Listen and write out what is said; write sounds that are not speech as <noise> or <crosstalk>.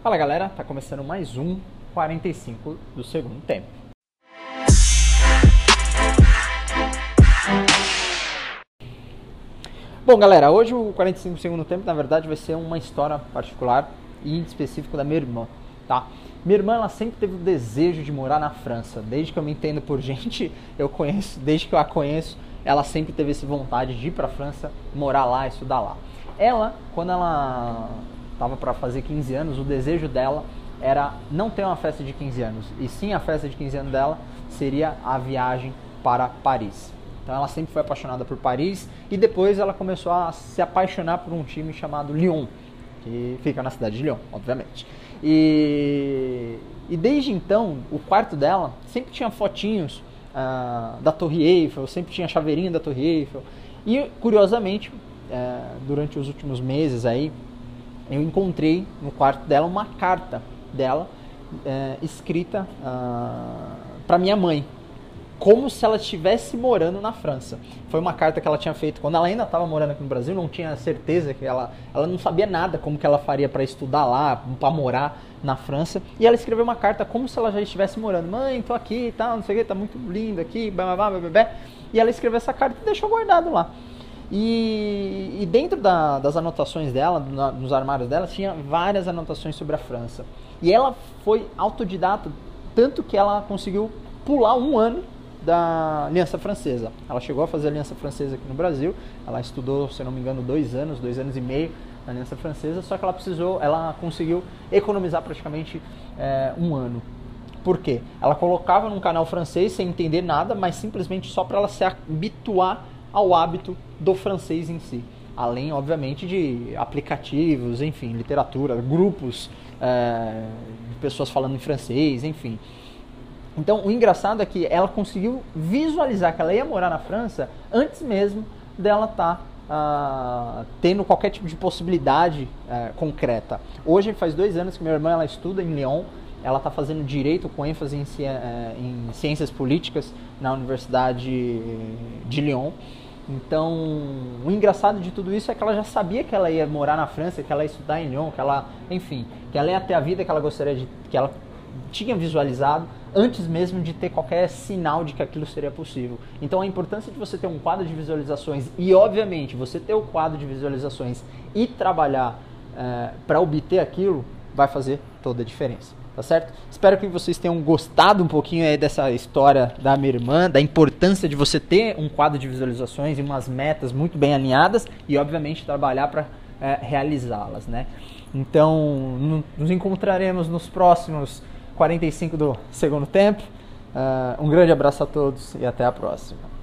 Fala galera, tá começando mais um 45 do segundo tempo. Bom galera, hoje o 45 do segundo tempo na verdade vai ser uma história particular e específico da minha irmã, tá? Minha irmã ela sempre teve o desejo de morar na França, desde que eu me entendo por <laughs> gente, eu conheço, desde que eu a conheço, ela sempre teve essa vontade de ir para a França, morar lá, estudar lá. Ela, quando ela estava para fazer 15 anos, o desejo dela era não ter uma festa de 15 anos, e sim a festa de 15 anos dela seria a viagem para Paris. Então ela sempre foi apaixonada por Paris e depois ela começou a se apaixonar por um time chamado Lyon, que fica na cidade de Lyon, obviamente. E, e desde então, o quarto dela sempre tinha fotinhos uh, da Torre Eiffel, sempre tinha chaveirinho da Torre Eiffel. E curiosamente, uh, durante os últimos meses aí, eu encontrei no quarto dela uma carta dela uh, escrita para minha mãe, como se ela estivesse morando na França. Foi uma carta que ela tinha feito quando ela ainda estava morando aqui no Brasil, não tinha certeza que ela, ela não sabia nada como que ela faria para estudar lá, para morar na França. E ela escreveu uma carta como se ela já estivesse morando. Mãe, tô aqui e tal, não sei o que, tá muito lindo aqui, blá, blá, blá, blá, blá. E ela escreveu essa carta e deixou guardado lá. E, e dentro da, das anotações dela, na, nos armários dela, tinha várias anotações sobre a França. E ela foi autodidata, tanto que ela conseguiu pular um ano da Aliança Francesa. Ela chegou a fazer a Aliança Francesa aqui no Brasil. Ela estudou, se não me engano, dois anos, dois anos e meio na Aliança Francesa. Só que ela precisou, ela conseguiu economizar praticamente é, um ano. Por quê? Ela colocava num canal francês sem entender nada, mas simplesmente só para ela se habituar ao hábito do francês em si. Além, obviamente, de aplicativos, enfim, literatura, grupos é, de pessoas falando em francês, enfim. Então, o engraçado é que ela conseguiu visualizar que ela ia morar na França antes mesmo dela estar tá, uh, tendo qualquer tipo de possibilidade uh, concreta. Hoje faz dois anos que minha irmã ela estuda em Lyon. Ela está fazendo direito com ênfase em, uh, em, ciências políticas na Universidade de Lyon. Então, o engraçado de tudo isso é que ela já sabia que ela ia morar na França, que ela ia estudar em Lyon, que ela, enfim, que ela ia ter a vida que ela gostaria de, que ela tinha visualizado antes mesmo de ter qualquer sinal de que aquilo seria possível. Então a importância de você ter um quadro de visualizações e, obviamente, você ter o quadro de visualizações e trabalhar é, para obter aquilo vai fazer toda a diferença. Tá certo? Espero que vocês tenham gostado um pouquinho aí dessa história da minha irmã, da importância de você ter um quadro de visualizações e umas metas muito bem alinhadas e, obviamente, trabalhar para é, realizá-las, né? Então, nos encontraremos nos próximos 45 do segundo tempo. Uh, um grande abraço a todos e até a próxima.